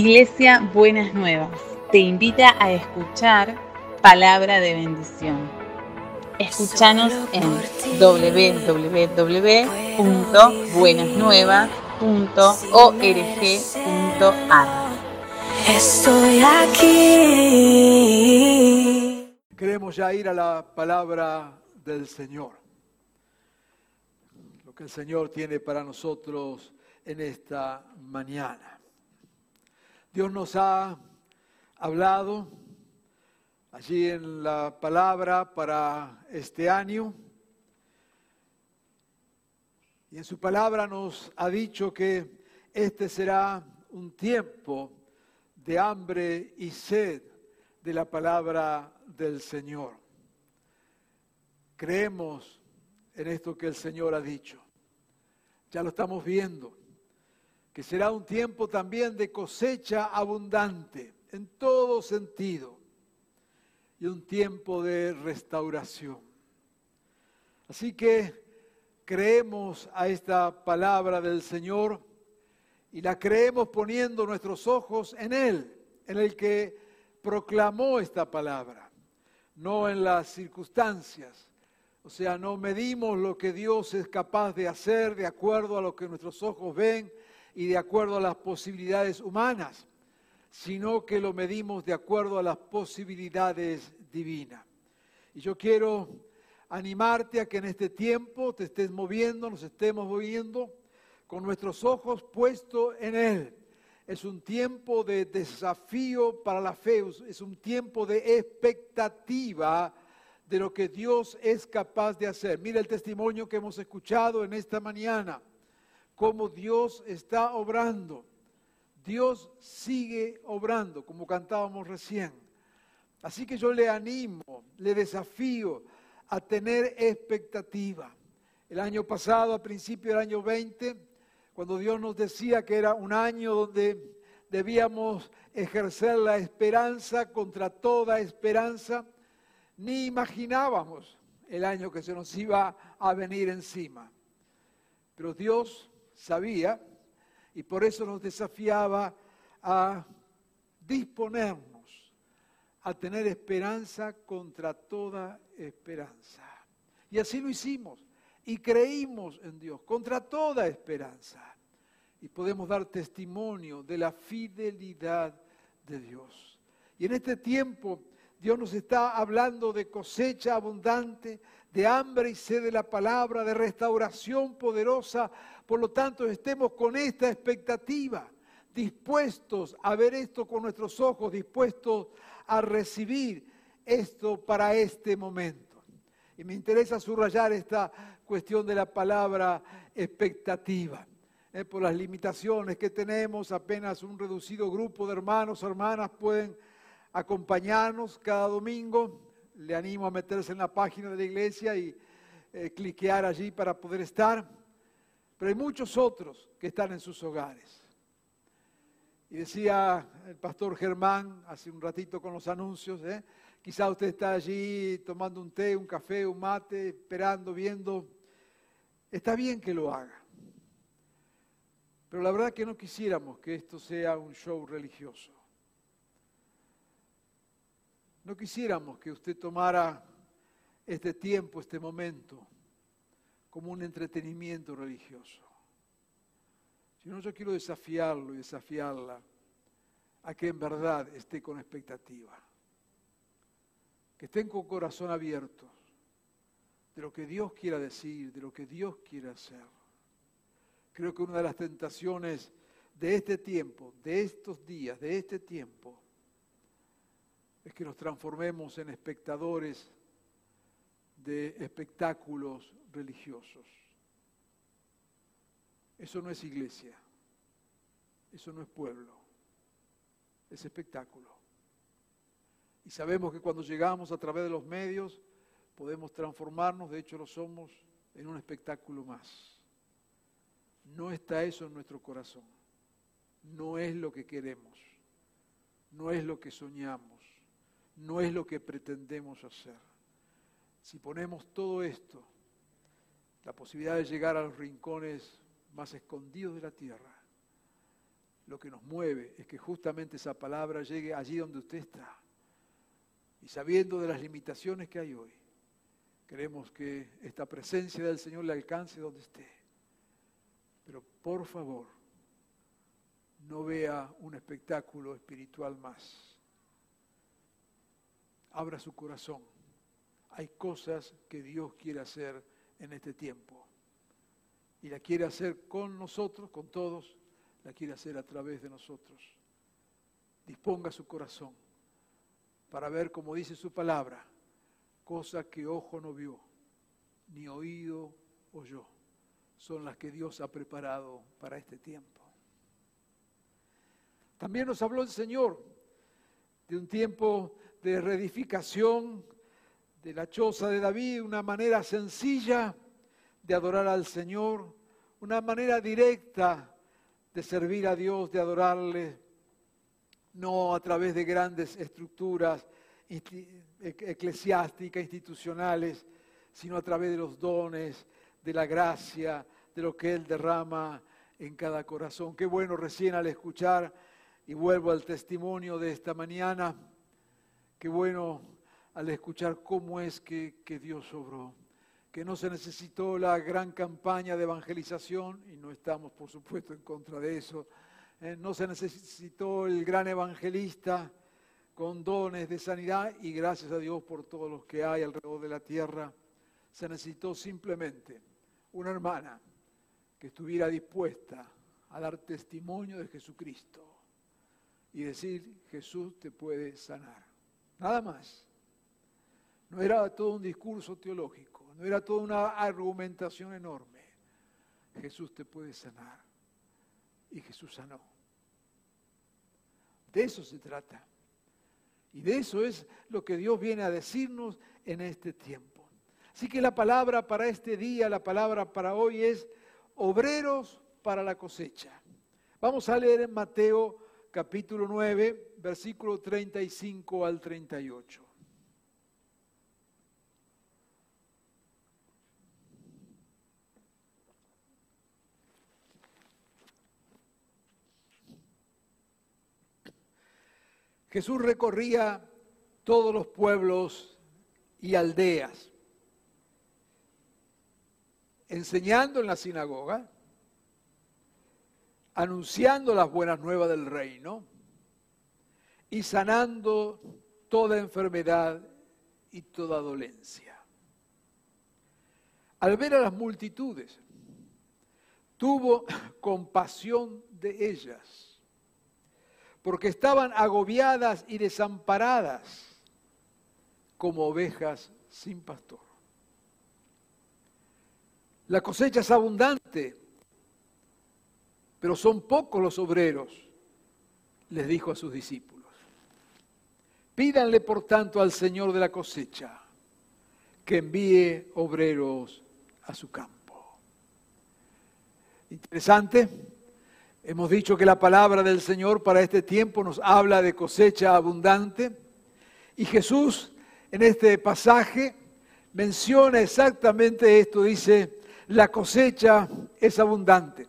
Iglesia Buenas Nuevas te invita a escuchar palabra de bendición. Escúchanos en www.buenasnuevas.org.ar. Estoy aquí. Queremos ya ir a la palabra del Señor. Lo que el Señor tiene para nosotros en esta mañana. Dios nos ha hablado allí en la palabra para este año. Y en su palabra nos ha dicho que este será un tiempo de hambre y sed de la palabra del Señor. Creemos en esto que el Señor ha dicho. Ya lo estamos viendo, que será un tiempo también de cosecha abundante en todo sentido y un tiempo de restauración. Así que creemos a esta palabra del Señor y la creemos poniendo nuestros ojos en Él, en el que proclamó esta palabra, no en las circunstancias. O sea, no medimos lo que Dios es capaz de hacer de acuerdo a lo que nuestros ojos ven y de acuerdo a las posibilidades humanas, sino que lo medimos de acuerdo a las posibilidades divinas. Y yo quiero animarte a que en este tiempo te estés moviendo, nos estemos moviendo con nuestros ojos puestos en Él. Es un tiempo de desafío para la fe, es un tiempo de expectativa de lo que Dios es capaz de hacer. Mira el testimonio que hemos escuchado en esta mañana, cómo Dios está obrando. Dios sigue obrando, como cantábamos recién. Así que yo le animo, le desafío a tener expectativa. El año pasado, a principio del año 20, cuando Dios nos decía que era un año donde debíamos ejercer la esperanza contra toda esperanza, ni imaginábamos el año que se nos iba a venir encima. Pero Dios sabía y por eso nos desafiaba a disponernos a tener esperanza contra toda esperanza. Y así lo hicimos y creímos en Dios contra toda esperanza y podemos dar testimonio de la fidelidad de Dios. Y en este tiempo Dios nos está hablando de cosecha abundante, de hambre y sed de la palabra, de restauración poderosa. Por lo tanto, estemos con esta expectativa, dispuestos a ver esto con nuestros ojos, dispuestos a recibir esto para este momento. Y me interesa subrayar esta cuestión de la palabra expectativa. Eh, por las limitaciones que tenemos, apenas un reducido grupo de hermanos hermanas pueden acompañarnos cada domingo. Le animo a meterse en la página de la iglesia y eh, cliquear allí para poder estar. Pero hay muchos otros que están en sus hogares. Y decía el pastor Germán hace un ratito con los anuncios, ¿eh? quizá usted está allí tomando un té, un café, un mate, esperando, viendo. Está bien que lo haga. Pero la verdad que no quisiéramos que esto sea un show religioso. No quisiéramos que usted tomara este tiempo, este momento, como un entretenimiento religioso. Sino yo quiero desafiarlo y desafiarla a que en verdad esté con expectativa. Que estén con corazón abierto de lo que Dios quiera decir, de lo que Dios quiera hacer. Creo que una de las tentaciones de este tiempo, de estos días, de este tiempo, es que nos transformemos en espectadores de espectáculos religiosos. Eso no es iglesia, eso no es pueblo, es espectáculo. Y sabemos que cuando llegamos a través de los medios podemos transformarnos, de hecho lo somos, en un espectáculo más. No está eso en nuestro corazón. No es lo que queremos. No es lo que soñamos. No es lo que pretendemos hacer. Si ponemos todo esto, la posibilidad de llegar a los rincones más escondidos de la tierra, lo que nos mueve es que justamente esa palabra llegue allí donde usted está. Y sabiendo de las limitaciones que hay hoy, queremos que esta presencia del Señor le alcance donde esté. Pero por favor, no vea un espectáculo espiritual más. Abra su corazón. Hay cosas que Dios quiere hacer en este tiempo. Y la quiere hacer con nosotros, con todos, la quiere hacer a través de nosotros. Disponga su corazón para ver, como dice su palabra, cosas que ojo no vio, ni oído oyó, son las que Dios ha preparado para este tiempo. También nos habló el Señor de un tiempo de reedificación de la choza de David, una manera sencilla de adorar al Señor, una manera directa de servir a Dios, de adorarle, no a través de grandes estructuras eclesiásticas, institucionales, sino a través de los dones, de la gracia, de lo que Él derrama en cada corazón. Qué bueno recién al escuchar, y vuelvo al testimonio de esta mañana, qué bueno al escuchar cómo es que, Dios obró que no se necesitó la gran campaña de evangelización, y no estamos por supuesto en contra de eso, eh, no se necesitó el gran evangelista con dones de sanidad, y gracias a Dios por todos los que hay alrededor de la tierra, se necesitó simplemente una hermana que estuviera dispuesta a dar testimonio de Jesucristo y decir, Jesús te puede sanar. Nada más. No era todo un discurso teológico no era toda una argumentación enorme. Jesús te puede sanar. Y Jesús sanó. De eso se trata. Y de eso es lo que Dios viene a decirnos en este tiempo. Así que la palabra para este día, la palabra para hoy es obreros para la cosecha. Vamos a leer en Mateo capítulo 9, versículo 35 al 38. Jesús recorría todos los pueblos y aldeas, enseñando en la sinagoga, anunciando las buenas nuevas del reino y sanando toda enfermedad y toda dolencia. Al ver a las multitudes, tuvo compasión de ellas porque estaban agobiadas y desamparadas como ovejas sin pastor. La cosecha es abundante, pero son pocos los obreros, les dijo a sus discípulos. Pídanle, por tanto, al Señor de la cosecha que envíe obreros a su campo. Interesante Hemos dicho que la palabra del Señor para este tiempo nos habla de cosecha abundante y Jesús en este pasaje menciona exactamente esto, dice, la cosecha es abundante,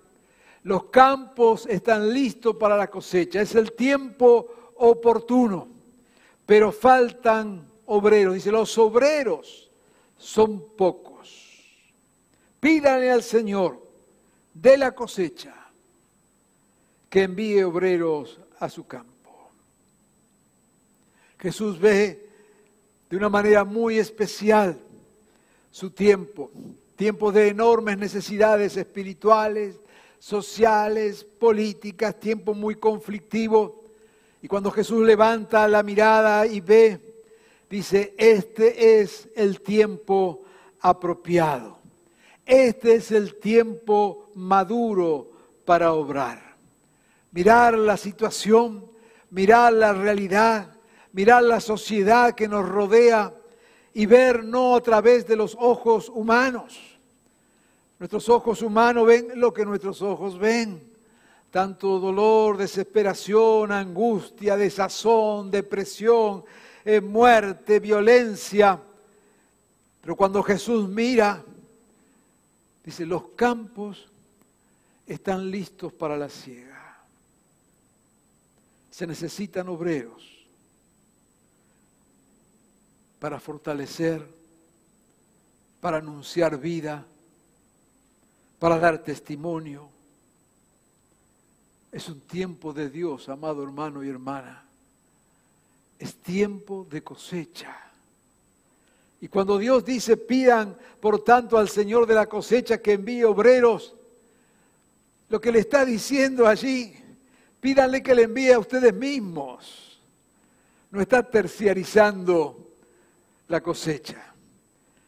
los campos están listos para la cosecha, es el tiempo oportuno, pero faltan obreros, dice, los obreros son pocos. Pídanle al Señor de la cosecha que envíe obreros a su campo. Jesús ve de una manera muy especial su tiempo, tiempo de enormes necesidades espirituales, sociales, políticas, tiempo muy conflictivo. Y cuando Jesús levanta la mirada y ve, dice, este es el tiempo apropiado, este es el tiempo maduro para obrar mirar la situación, mirar la realidad, mirar la sociedad que nos rodea y ver no a través de los ojos humanos. Nuestros ojos humanos ven lo que nuestros ojos ven. Tanto dolor, desesperación, angustia, desazón, depresión, eh, muerte, violencia. Pero cuando Jesús mira, dice, los campos están listos para la siega. se necesitan obreros para fortalecer, para anunciar vida, para dar testimonio. Es un tiempo de Dios, amado hermano y hermana. Es tiempo de cosecha. Y cuando Dios dice, pidan por tanto al Señor de la cosecha que envíe obreros, lo que le está diciendo allí, pídanle que le envíe a ustedes mismos. No está terciarizando la cosecha.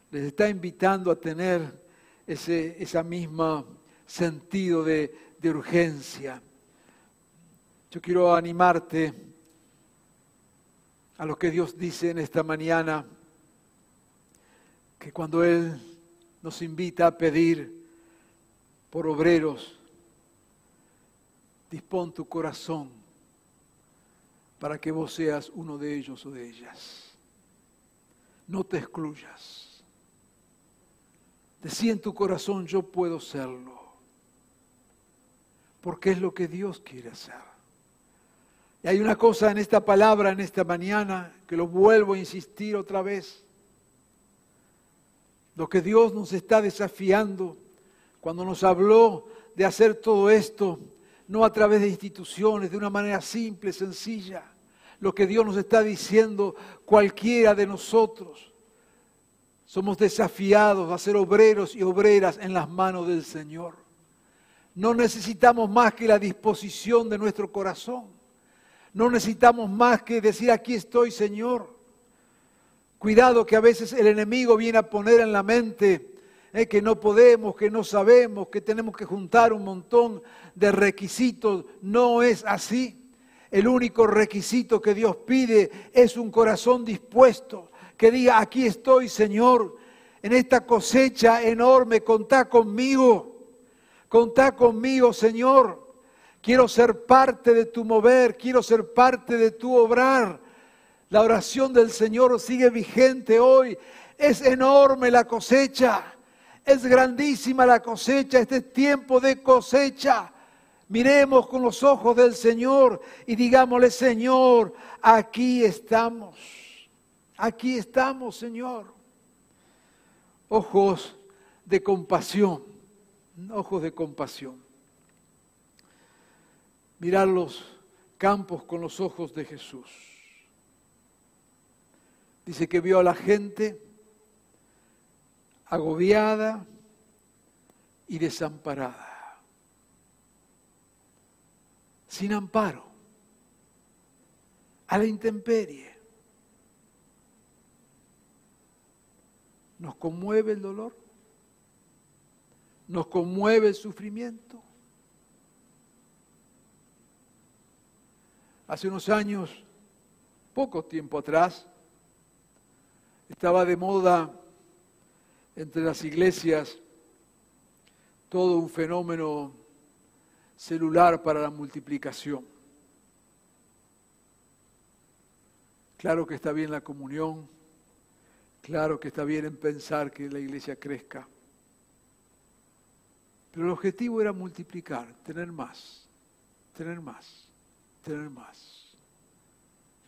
Les está invitando a tener ese esa misma sentido de, de urgencia. Yo quiero animarte a lo que Dios dice en esta mañana, que cuando Él nos invita a pedir por obreros, dispón tu corazón para que vos seas uno de ellos o de ellas. No te excluyas. Decí en tu corazón, yo puedo serlo, porque es lo que Dios quiere hacer. Y hay una cosa en esta palabra, en esta mañana, que lo vuelvo a insistir otra vez. Lo que Dios nos está desafiando cuando nos habló de hacer todo esto no a través de instituciones, de una manera simple, sencilla. Lo que Dios nos está diciendo, cualquiera de nosotros, somos desafiados a ser obreros y obreras en las manos del Señor. No necesitamos más que la disposición de nuestro corazón. No necesitamos más que decir, aquí estoy, Señor. Cuidado que a veces el enemigo viene a poner en la mente eh, que no podemos, que no sabemos, que tenemos que juntar un montón de requisitos. No es así. El único requisito que Dios pide es un corazón dispuesto, que diga, aquí estoy, Señor, en esta cosecha enorme, contá conmigo, contá conmigo, Señor. Quiero ser parte de tu mover, quiero ser parte de tu obrar. La oración del Señor sigue vigente hoy. Es enorme la cosecha. Es grandísima la cosecha, este es tiempo de cosecha. Miremos con los ojos del Señor y digámosle, Señor, aquí estamos. Aquí estamos, Señor. Ojos de compasión, ojos de compasión. Mirar los campos con los ojos de Jesús. Dice que vio a la gente agobiada y desamparada, sin amparo, a la intemperie. Nos conmueve el dolor, nos conmueve el sufrimiento. Hace unos años, poco tiempo atrás, estaba de moda entre las iglesias todo un fenómeno celular para la multiplicación. Claro que está bien la comunión, claro que está bien en pensar que la iglesia crezca, pero el objetivo era multiplicar, tener más, tener más, tener más,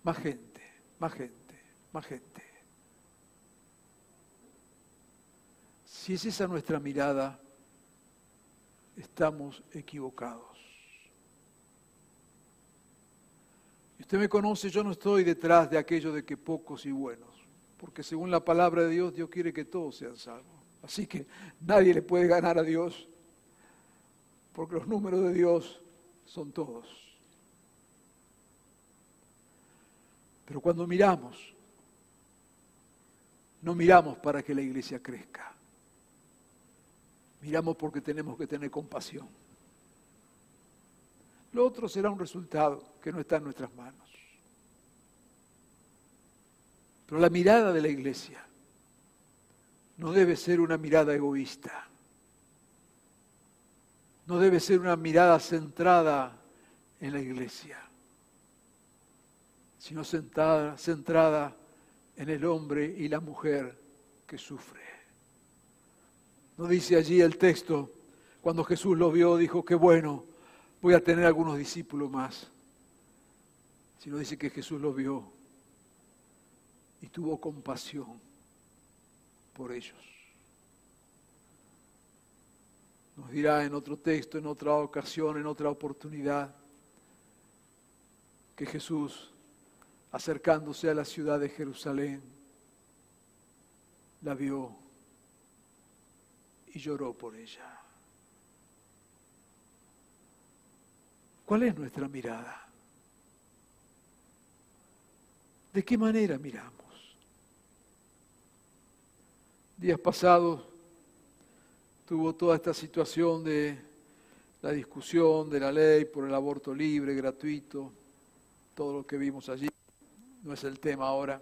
más gente, más gente, más gente. Si es esa nuestra mirada, estamos equivocados. Usted me conoce, yo no estoy detrás de aquello de que pocos y buenos, porque según la palabra de Dios, Dios quiere que todos sean salvos. Así que nadie le puede ganar a Dios, porque los números de Dios son todos. Pero cuando miramos, no miramos para que la iglesia crezca. Miramos porque tenemos que tener compasión. Lo otro será un resultado que no está en nuestras manos. Pero la mirada de la iglesia no debe ser una mirada egoísta. No debe ser una mirada centrada en la iglesia, sino centrada, en el hombre y la mujer que sufre. No dice allí el texto, cuando Jesús lo vio, dijo, qué bueno, voy a tener algunos discípulos más. sino dice que Jesús lo vio y tuvo compasión por ellos. Nos dirá en otro texto, en otra ocasión, en otra oportunidad, que Jesús, acercándose a la ciudad de Jerusalén, la vio y lloró por ella. ¿Cuál es nuestra mirada? ¿De qué manera miramos? Días pasados tuvo toda esta situación de la discusión de la ley por el aborto libre, gratuito, todo lo que vimos allí. No es el tema ahora.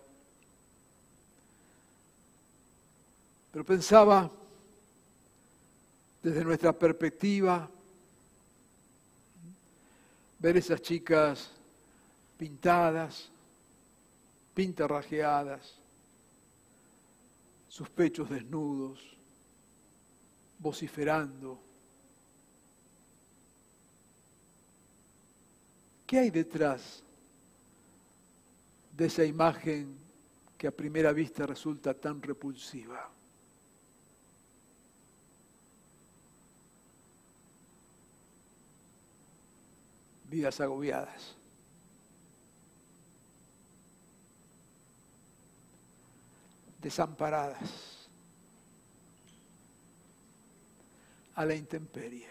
Pero pensaba desde nuestra perspectiva, ver esas chicas pintadas, pintarrajeadas, sus pechos desnudos, vociferando. ¿Qué hay detrás de esa imagen que a primera vista resulta tan repulsiva? Vidas agobiadas. Desamparadas, a la intemperie.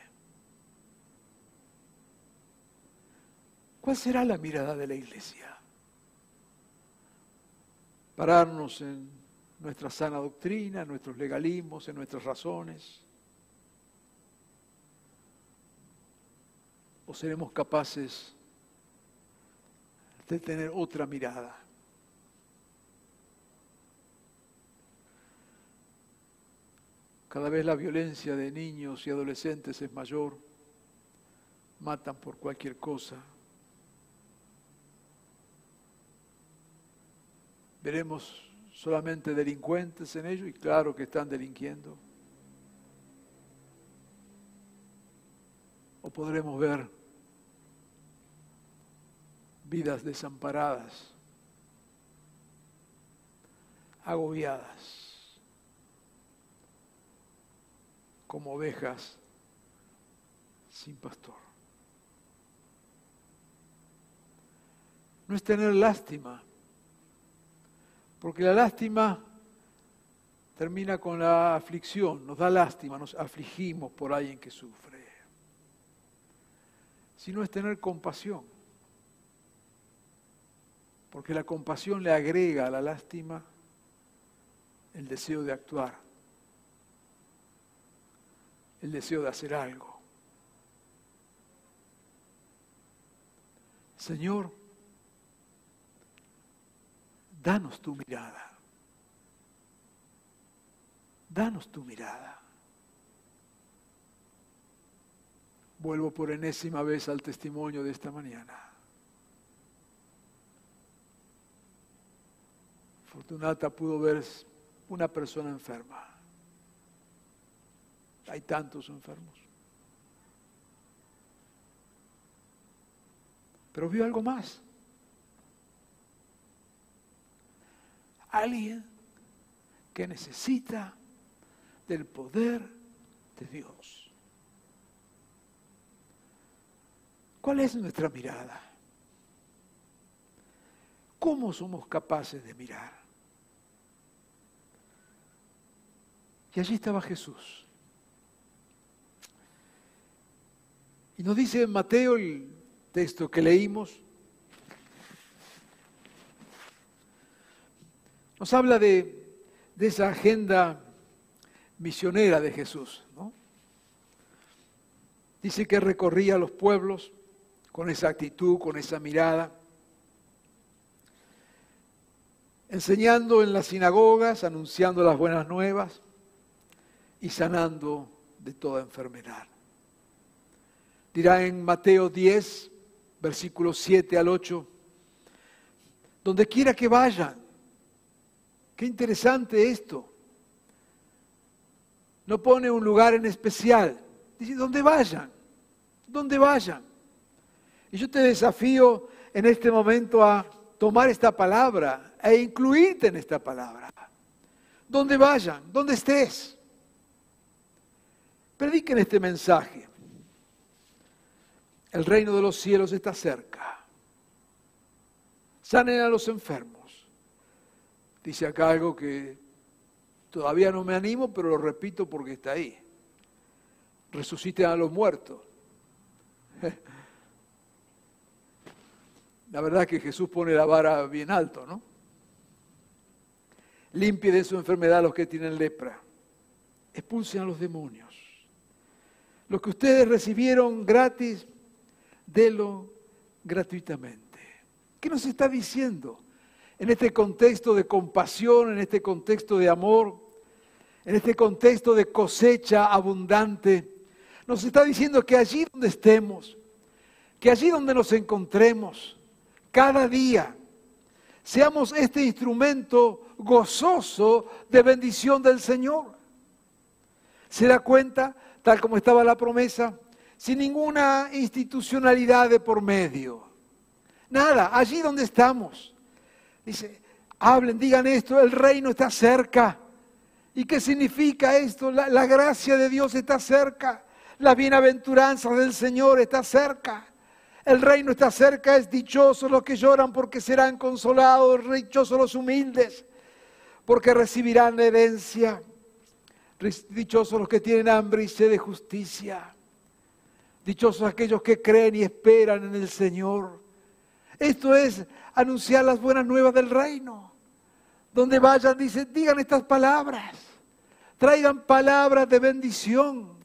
¿Cuál será la mirada de la iglesia? Pararnos en nuestra sana doctrina, en nuestros legalismos, en nuestras razones. ¿O seremos capaces de tener otra mirada? Cada vez la violencia de niños y adolescentes es mayor, matan por cualquier cosa. Veremos solamente delincuentes en ello y claro que están delinquiendo. O podremos ver vidas desamparadas, agobiadas. Como ovejas sin pastor. No es tener lástima, porque la lástima termina con la aflicción, nos da lástima, nos afligimos por alguien que sufre, sino es tener compasión, porque la compasión le agrega a la lástima el deseo de actuar el deseo de hacer algo. Señor, danos tu mirada. Danos tu mirada. Vuelvo por enésima vez al testimonio de esta mañana. Fortunata pudo ver una persona enferma. Hay tantos enfermos. Pero vio algo más. Alguien que necesita del poder de Dios. ¿Cuál es nuestra mirada? ¿Cómo somos capaces de mirar? Y allí estaba Jesús. Y nos dice en Mateo el texto que leímos, nos habla de, de esa agenda misionera de Jesús. ¿no? Dice que recorría los pueblos con esa actitud, con esa mirada, enseñando en las sinagogas, anunciando las buenas nuevas y sanando de toda enfermedad dirá en Mateo 10, versículos 7 al 8, donde quiera que vayan. Qué interesante esto. No pone un lugar en especial. Dice, donde vayan, donde vayan. Y yo te desafío en este momento a tomar esta palabra e incluirte en esta palabra. Donde vayan, donde estés. Prediquen este mensaje. El reino de los cielos está cerca. Sanen a los enfermos. Dice acá algo que todavía no me animo, pero lo repito porque está ahí. Resuciten a los muertos. La verdad es que Jesús pone la vara bien alto, ¿no? Limpie de su enfermedad a los que tienen lepra. Expulsen a los demonios. Lo que ustedes recibieron gratis, délo gratuitamente. ¿Qué nos está diciendo? En este contexto de compasión, en este contexto de amor, en este contexto de cosecha abundante, nos está diciendo que allí donde estemos, que allí donde nos encontremos, cada día, seamos este instrumento gozoso de bendición del Señor. ¿Se da cuenta? Tal como estaba la promesa, sin ninguna institucionalidad de por medio. Nada, allí donde estamos. Dice, hablen, digan esto, el reino está cerca. ¿Y qué significa esto? La, gracia de Dios está cerca. La bienaventuranza del Señor está cerca. El reino está cerca, es dichoso los que lloran porque serán consolados, dichosos los humildes porque recibirán herencia. Dichosos los que tienen hambre y sed de justicia. Dichosos aquellos que creen y esperan en el Señor. Esto es anunciar las buenas nuevas del reino. Donde vayan, dice, digan estas palabras. Traigan palabras de bendición.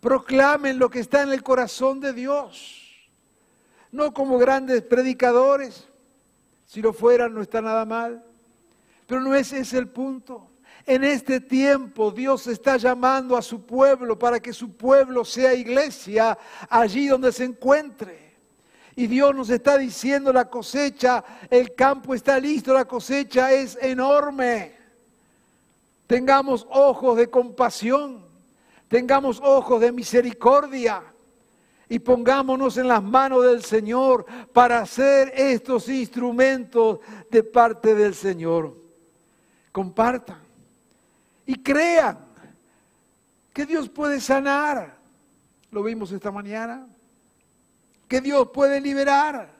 Proclamen lo que está en el corazón de Dios no como grandes predicadores, si lo fueran no está nada mal, pero no ese es el punto. En este tiempo Dios está llamando a su pueblo para que su pueblo sea iglesia allí donde se encuentre. Y Dios nos está diciendo la cosecha, el campo está listo, la cosecha es enorme. Tengamos ojos de compasión, tengamos ojos de misericordia y pongámonos en las manos del Señor para hacer estos instrumentos de parte del Señor. Compartan y crean que Dios puede sanar. Lo vimos esta mañana. Que Dios puede liberar.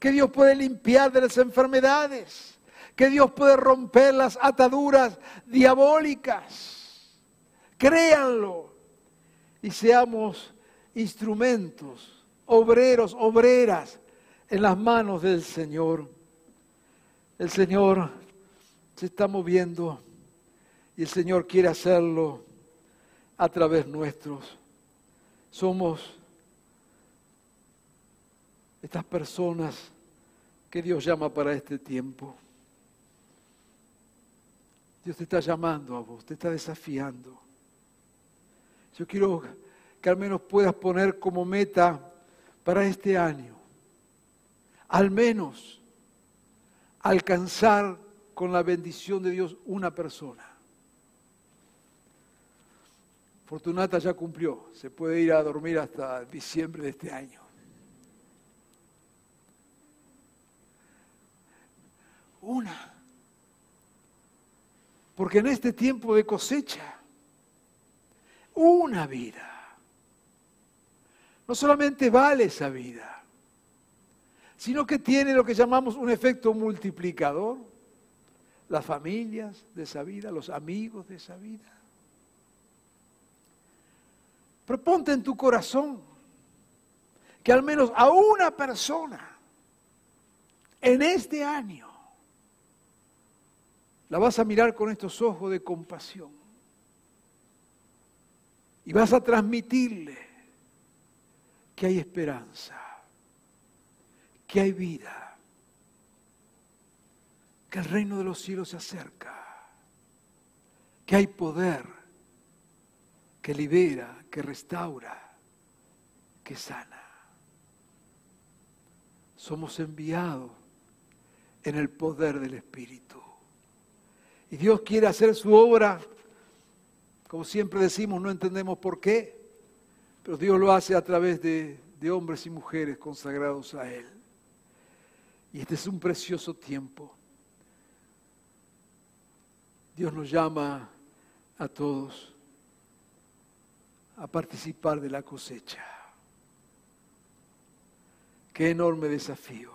Que Dios puede limpiar de las enfermedades. Que Dios puede romper las ataduras diabólicas. Créanlo y seamos instrumentos, obreros, obreras en las manos del Señor. El Señor se está moviendo y el Señor quiere hacerlo a través nuestros. Somos estas personas que Dios llama para este tiempo. Dios te está llamando a vos, te está desafiando. Yo quiero que al menos puedas poner como meta para este año. Al menos alcanzar con la bendición de Dios una persona. Fortunata ya cumplió, se puede ir a dormir hasta diciembre de este año. Una. Porque en este tiempo de cosecha, una vida no solamente vale esa vida, sino que tiene lo que llamamos un efecto multiplicador. Las familias de esa vida, los amigos de esa vida. Proponte en tu corazón que al menos a una persona en este año la vas a mirar con estos ojos de compasión. Y vas a transmitirle que hay esperanza, que hay vida, que el reino de los cielos se acerca, que hay poder, que libera, que restaura, que sana. Somos enviados en el poder del Espíritu. Y Dios quiere hacer su obra, como siempre decimos, no entendemos por qué, pero Dios lo hace a través de, hombres y mujeres consagrados a Él. Y este es un precioso tiempo. Dios nos llama a todos a participar de la cosecha. Qué enorme desafío.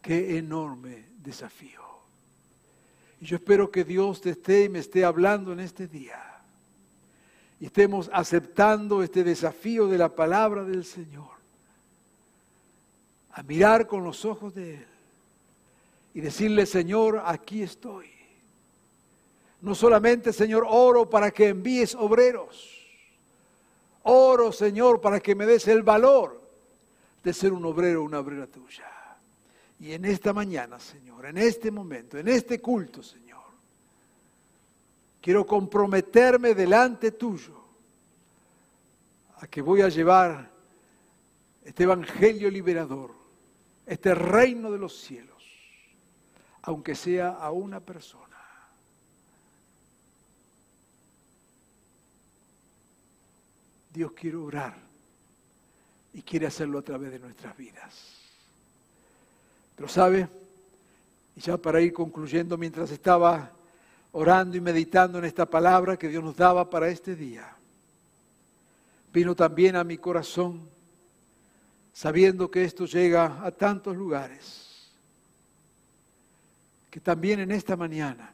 Qué enorme desafío. Y yo espero que Dios te esté y me esté hablando en este día. Y estemos aceptando este desafío de la palabra del Señor. A mirar con los ojos de Él. Y decirle, Señor, aquí estoy. No solamente, Señor, oro para que envíes obreros. Oro, Señor, para que me des el valor de ser un obrero una obrera tuya. Y en esta mañana, Señor, en este momento, en este culto, Señor, quiero comprometerme delante tuyo a que voy a llevar este evangelio liberador, este reino de los cielos, aunque sea a una persona. Dios quiere orar y quiere hacerlo a través de nuestras vidas. Pero sabe, y ya para ir concluyendo, mientras estaba orando y meditando en esta palabra que Dios nos daba para este día, vino también a mi corazón, sabiendo que esto llega a tantos lugares, que también en esta mañana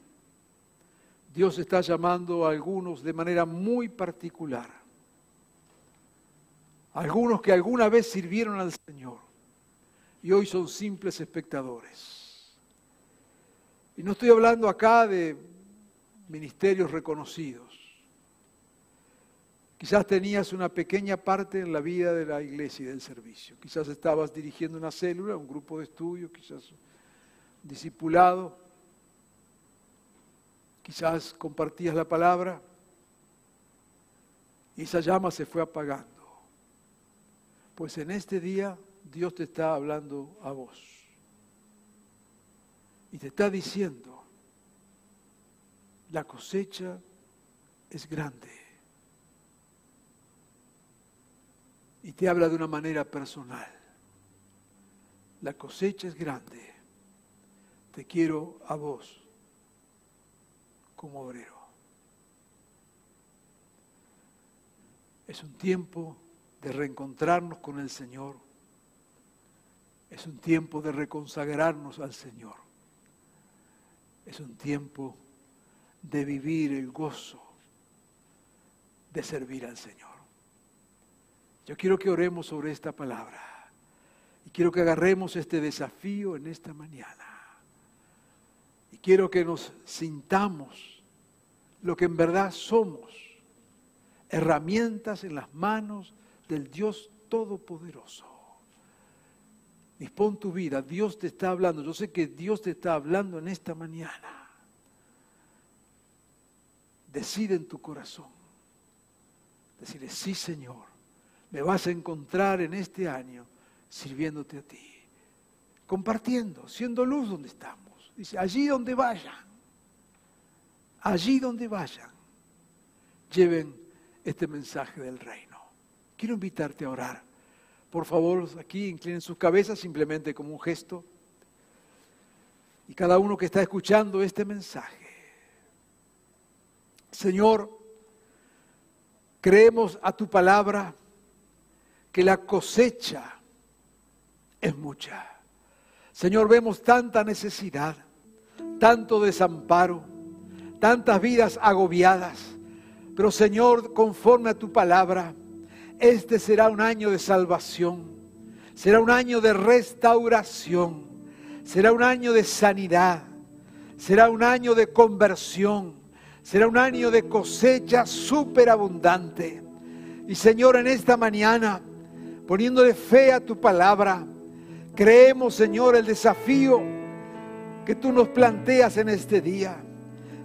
Dios está llamando a algunos de manera muy particular, algunos que alguna vez sirvieron al Señor y hoy son simples espectadores. Y no estoy hablando acá de ministerios reconocidos. Quizás tenías una pequeña parte en la vida de la iglesia y del servicio. Quizás estabas dirigiendo una célula, un grupo de estudio, quizás discipulado. Quizás compartías la palabra y esa llama se fue apagando. Pues en este día Dios te está hablando a vos. Y te está diciendo, la cosecha es grande. Y te habla de una manera personal. La cosecha es grande. Te quiero a vos como obrero. Es un tiempo de reencontrarnos con el Señor es un tiempo de reconsagrarnos al Señor. Es un tiempo de vivir el gozo de servir al Señor. Yo quiero que oremos sobre esta palabra y quiero que agarremos este desafío en esta mañana. Y quiero que nos sintamos lo que en verdad somos, herramientas en las manos del Dios Todopoderoso. Dispón tu vida, Dios te está hablando. Yo sé que Dios te está hablando en esta mañana. Decide en tu corazón. Decirle, sí Señor, me vas a encontrar en este año sirviéndote a ti. Compartiendo, siendo luz donde estamos. Dice, allí donde vayan, allí donde vayan, lleven este mensaje del reino. Quiero invitarte a orar. Por favor, aquí inclinen sus cabezas simplemente como un gesto. Y cada uno que está escuchando este mensaje. Señor, creemos a tu palabra que la cosecha es mucha. Señor, vemos tanta necesidad, tanto desamparo, tantas vidas agobiadas. Pero Señor, conforme a tu palabra, este será un año de salvación, será un año de restauración, será un año de sanidad, será un año de conversión, será un año de cosecha superabundante. Y Señor, en esta mañana, poniéndole fe a tu palabra, creemos, Señor, el desafío que tú nos planteas en este día.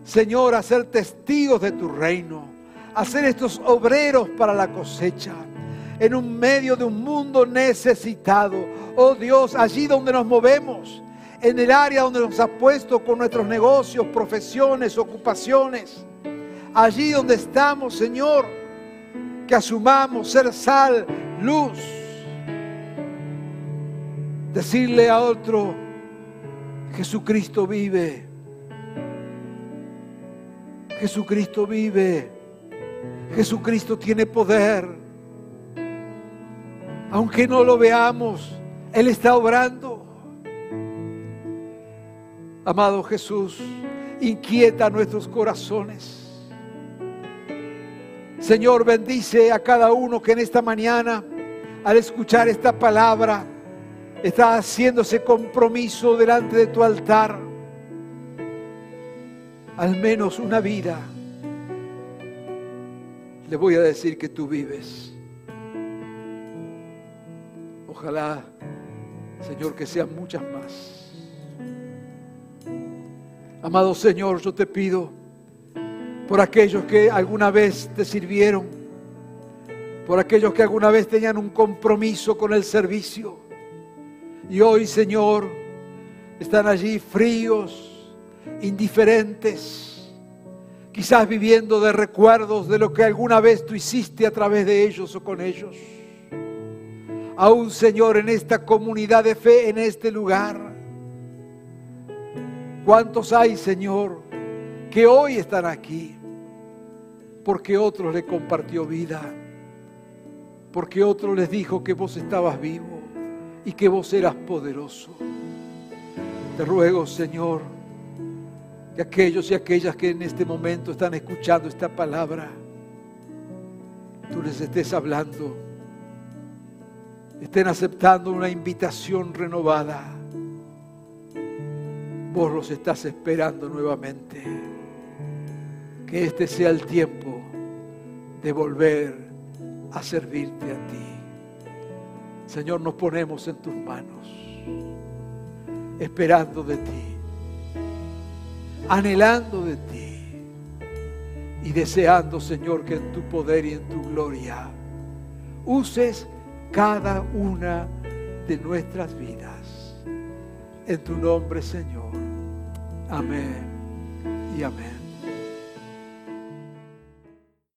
Señor, a ser testigos de tu reino hacer estos obreros para la cosecha en un medio de un mundo necesitado. Oh Dios, allí donde nos movemos, en el área donde nos has puesto con nuestros negocios, profesiones, ocupaciones, allí donde estamos, Señor, que asumamos ser sal, luz. Decirle a otro, Jesucristo vive. Jesucristo vive. Jesucristo tiene poder. Aunque no lo veamos, Él está obrando. Amado Jesús, inquieta nuestros corazones. Señor, bendice a cada uno que en esta mañana, al escuchar esta palabra, está haciéndose compromiso delante de tu altar. Al menos una vida. Le voy a decir que tú vives. Ojalá, Señor, que sean muchas más. Amado Señor, yo te pido por aquellos que alguna vez te sirvieron, por aquellos que alguna vez tenían un compromiso con el servicio y hoy, Señor, están allí fríos, indiferentes, quizás viviendo de recuerdos de lo que alguna vez tú hiciste a través de ellos o con ellos. Aún, Señor, en esta comunidad de fe, en este lugar, ¿cuántos hay, Señor, que hoy están aquí? Porque otro le compartió vida, porque otro les dijo que vos estabas vivo y que vos eras poderoso. Te ruego, Señor, que aquellos y aquellas que en este momento están escuchando esta palabra, tú les estés hablando, estén aceptando una invitación renovada. Vos los estás esperando nuevamente. Que este sea el tiempo de volver a servirte a ti. Señor, nos ponemos en tus manos, esperando de ti, anhelando de ti y deseando, Señor, que en tu poder y en tu gloria uses cada una de nuestras vidas. En tu nombre, Señor. Amén y amén.